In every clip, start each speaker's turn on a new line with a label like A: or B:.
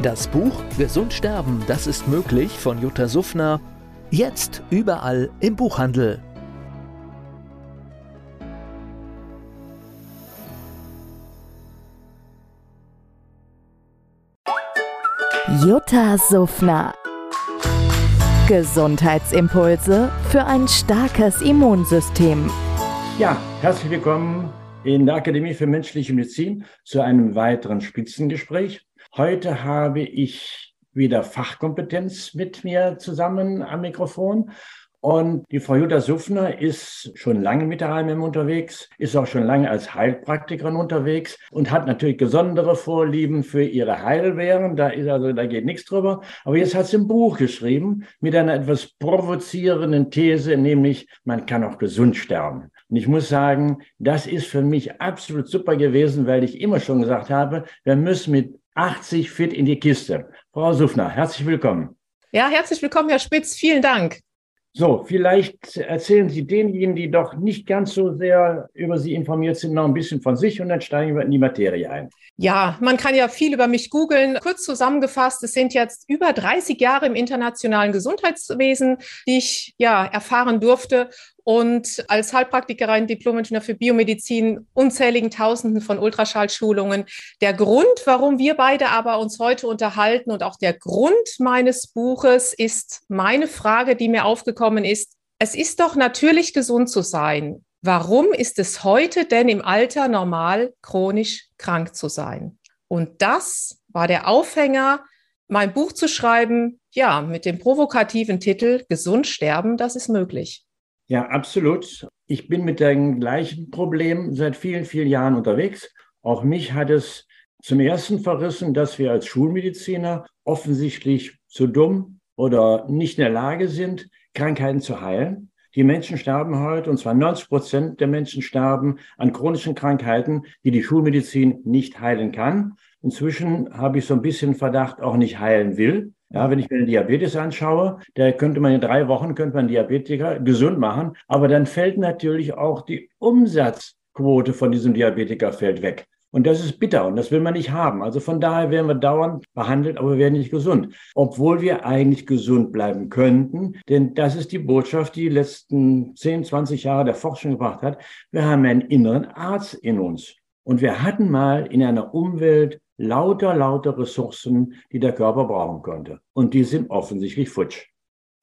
A: Das Buch Gesund sterben, das ist möglich von Jutta Suffner. Jetzt überall im Buchhandel.
B: Jutta Suffner. Gesundheitsimpulse für ein starkes Immunsystem.
C: Ja, herzlich willkommen in der Akademie für menschliche Medizin zu einem weiteren Spitzengespräch. Heute habe ich wieder Fachkompetenz mit mir zusammen am Mikrofon und die Frau Jutta Suffner ist schon lange mit der HMM unterwegs, ist auch schon lange als Heilpraktikerin unterwegs und hat natürlich besondere Vorlieben für ihre Heilwehren. Da ist also, da geht nichts drüber. Aber jetzt hat sie ein Buch geschrieben mit einer etwas provozierenden These, nämlich man kann auch gesund sterben. Und ich muss sagen, das ist für mich absolut super gewesen, weil ich immer schon gesagt habe, wir müssen mit 80 fit in die Kiste. Frau Suffner, herzlich willkommen.
D: Ja, herzlich willkommen, Herr Spitz. Vielen Dank.
C: So, vielleicht erzählen Sie denjenigen, die doch nicht ganz so sehr über Sie informiert sind, noch ein bisschen von sich und dann steigen wir in die Materie ein.
D: Ja, man kann ja viel über mich googeln. Kurz zusammengefasst, es sind jetzt über 30 Jahre im internationalen Gesundheitswesen, die ich ja erfahren durfte und als Heilpraktikerin, Diplom-Ingenieur für Biomedizin, unzähligen Tausenden von Ultraschallschulungen. Der Grund, warum wir beide aber uns heute unterhalten und auch der Grund meines Buches ist meine Frage, die mir aufgekommen ist. Es ist doch natürlich gesund zu sein. Warum ist es heute denn im Alter normal, chronisch krank zu sein? Und das war der Aufhänger, mein Buch zu schreiben, ja, mit dem provokativen Titel Gesund sterben, das ist möglich.
C: Ja, absolut. Ich bin mit dem gleichen Problem seit vielen, vielen Jahren unterwegs. Auch mich hat es zum ersten verrissen, dass wir als Schulmediziner offensichtlich zu dumm oder nicht in der Lage sind, Krankheiten zu heilen. Die Menschen sterben heute, und zwar 90 Prozent der Menschen sterben an chronischen Krankheiten, die die Schulmedizin nicht heilen kann. Inzwischen habe ich so ein bisschen Verdacht, auch nicht heilen will. Ja, wenn ich mir den Diabetes anschaue, da könnte man in drei Wochen könnte man Diabetiker gesund machen, aber dann fällt natürlich auch die Umsatzquote von diesem Diabetiker fällt weg. Und das ist bitter und das will man nicht haben. Also von daher werden wir dauernd behandelt, aber wir werden nicht gesund. Obwohl wir eigentlich gesund bleiben könnten, denn das ist die Botschaft, die die letzten 10, 20 Jahre der Forschung gebracht hat. Wir haben einen inneren Arzt in uns. Und wir hatten mal in einer Umwelt lauter, lauter Ressourcen, die der Körper brauchen könnte. Und die sind offensichtlich futsch.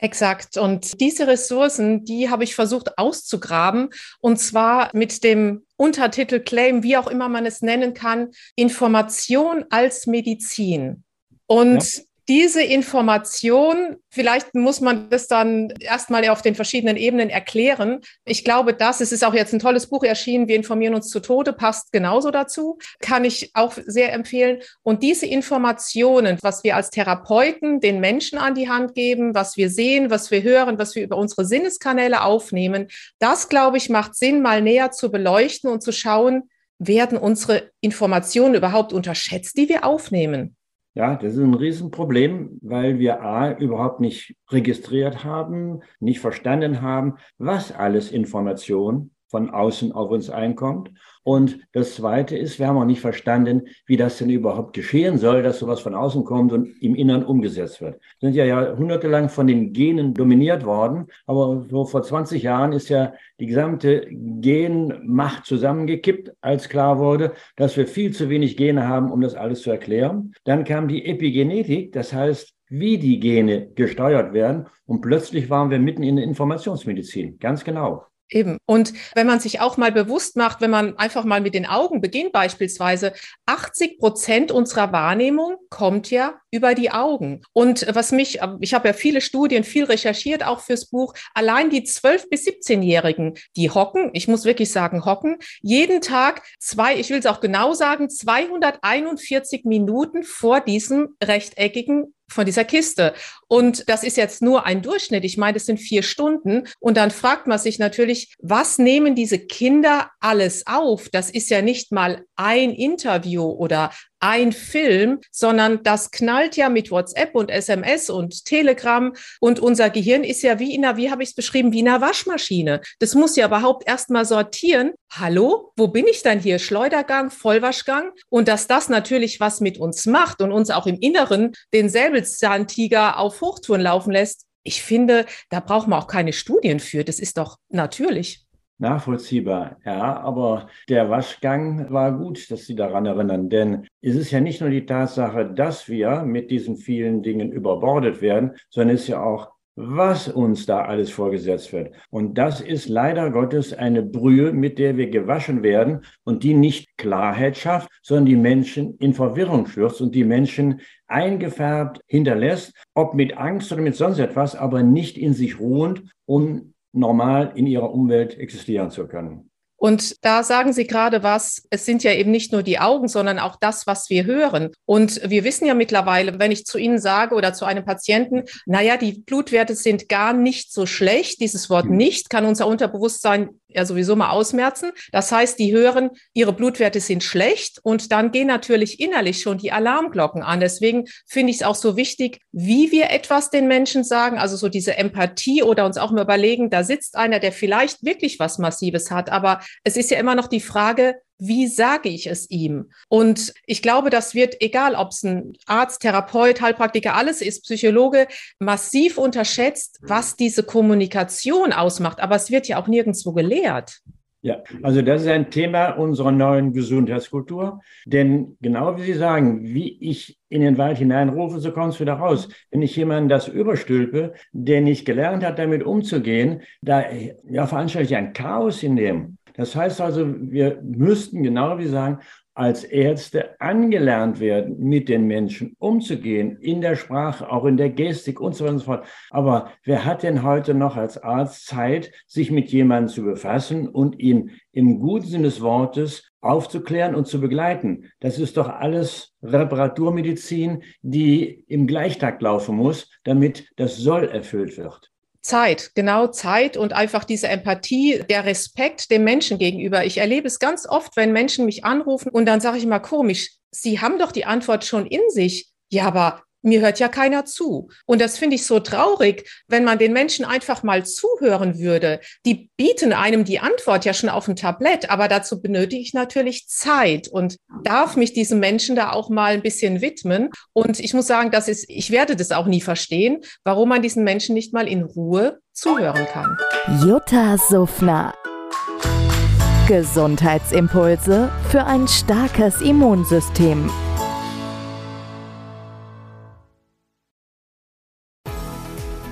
D: Exakt. Und diese Ressourcen, die habe ich versucht auszugraben. Und zwar mit dem Untertitel Claim, wie auch immer man es nennen kann, Information als Medizin. Und ja diese Information, vielleicht muss man das dann erstmal auf den verschiedenen Ebenen erklären. Ich glaube, das, es ist auch jetzt ein tolles Buch erschienen, wir informieren uns zu Tode, passt genauso dazu, kann ich auch sehr empfehlen. Und diese Informationen, was wir als Therapeuten den Menschen an die Hand geben, was wir sehen, was wir hören, was wir über unsere Sinneskanäle aufnehmen, das, glaube ich, macht Sinn, mal näher zu beleuchten und zu schauen, werden unsere Informationen überhaupt unterschätzt, die wir aufnehmen?
C: Ja, das ist ein Riesenproblem, weil wir A, überhaupt nicht registriert haben, nicht verstanden haben, was alles Information von außen auf uns einkommt. Und das Zweite ist, wir haben auch nicht verstanden, wie das denn überhaupt geschehen soll, dass sowas von außen kommt und im Innern umgesetzt wird. Wir sind ja jahrhundertelang von den Genen dominiert worden, aber so vor 20 Jahren ist ja die gesamte Genmacht zusammengekippt, als klar wurde, dass wir viel zu wenig Gene haben, um das alles zu erklären. Dann kam die Epigenetik, das heißt, wie die Gene gesteuert werden. Und plötzlich waren wir mitten in der Informationsmedizin. Ganz genau.
D: Eben. Und wenn man sich auch mal bewusst macht, wenn man einfach mal mit den Augen beginnt, beispielsweise, 80 Prozent unserer Wahrnehmung kommt ja über die Augen. Und was mich, ich habe ja viele Studien, viel recherchiert, auch fürs Buch, allein die 12- bis 17-Jährigen, die hocken, ich muss wirklich sagen, hocken, jeden Tag zwei, ich will es auch genau sagen, 241 Minuten vor diesem rechteckigen von dieser Kiste. Und das ist jetzt nur ein Durchschnitt. Ich meine, das sind vier Stunden. Und dann fragt man sich natürlich, was nehmen diese Kinder alles auf? Das ist ja nicht mal ein Interview oder ein Film, sondern das knallt ja mit WhatsApp und SMS und Telegram und unser Gehirn ist ja wie in einer, wie habe ich es beschrieben, wie in einer Waschmaschine. Das muss ja überhaupt erstmal sortieren. Hallo, wo bin ich dann hier? Schleudergang, Vollwaschgang und dass das natürlich was mit uns macht und uns auch im Inneren den Säbelzahntiger auf Hochtouren laufen lässt. Ich finde, da brauchen wir auch keine Studien für. Das ist doch natürlich.
C: Nachvollziehbar, ja, aber der Waschgang war gut, dass Sie daran erinnern, denn es ist ja nicht nur die Tatsache, dass wir mit diesen vielen Dingen überbordet werden, sondern es ist ja auch, was uns da alles vorgesetzt wird. Und das ist leider Gottes eine Brühe, mit der wir gewaschen werden und die nicht Klarheit schafft, sondern die Menschen in Verwirrung stürzt und die Menschen eingefärbt hinterlässt, ob mit Angst oder mit sonst etwas, aber nicht in sich ruhend, um normal in ihrer Umwelt existieren zu können.
D: Und da sagen Sie gerade was, es sind ja eben nicht nur die Augen, sondern auch das, was wir hören. Und wir wissen ja mittlerweile, wenn ich zu Ihnen sage oder zu einem Patienten, naja, die Blutwerte sind gar nicht so schlecht, dieses Wort hm. nicht kann unser Unterbewusstsein ja sowieso mal ausmerzen. Das heißt, die hören, ihre Blutwerte sind schlecht und dann gehen natürlich innerlich schon die Alarmglocken an. Deswegen finde ich es auch so wichtig, wie wir etwas den Menschen sagen, also so diese Empathie oder uns auch mal überlegen, da sitzt einer, der vielleicht wirklich was Massives hat, aber es ist ja immer noch die Frage, wie sage ich es ihm? Und ich glaube, das wird, egal ob es ein Arzt, Therapeut, Heilpraktiker, alles ist, Psychologe, massiv unterschätzt, was diese Kommunikation ausmacht. Aber es wird ja auch nirgendwo gelehrt.
C: Ja, also das ist ein Thema unserer neuen Gesundheitskultur. Denn genau wie Sie sagen, wie ich in den Wald hineinrufe, so kommt es wieder raus. Wenn ich jemanden das überstülpe, der nicht gelernt hat, damit umzugehen, da ja, veranstalte ich ein Chaos in dem. Das heißt also, wir müssten genau wie sagen, als Ärzte angelernt werden, mit den Menschen umzugehen, in der Sprache, auch in der Gestik und so weiter und so fort. Aber wer hat denn heute noch als Arzt Zeit, sich mit jemandem zu befassen und ihn im guten Sinne des Wortes aufzuklären und zu begleiten? Das ist doch alles Reparaturmedizin, die im Gleichtakt laufen muss, damit das Soll erfüllt wird.
D: Zeit, genau Zeit und einfach diese Empathie, der Respekt dem Menschen gegenüber. Ich erlebe es ganz oft, wenn Menschen mich anrufen und dann sage ich mal komisch, Sie haben doch die Antwort schon in sich. Ja, aber mir hört ja keiner zu. Und das finde ich so traurig, wenn man den Menschen einfach mal zuhören würde. Die bieten einem die Antwort ja schon auf dem Tablett, aber dazu benötige ich natürlich Zeit und darf mich diesem Menschen da auch mal ein bisschen widmen. Und ich muss sagen, das ist, ich werde das auch nie verstehen, warum man diesen Menschen nicht mal in Ruhe zuhören kann.
B: Jutta Suffner. Gesundheitsimpulse für ein starkes Immunsystem.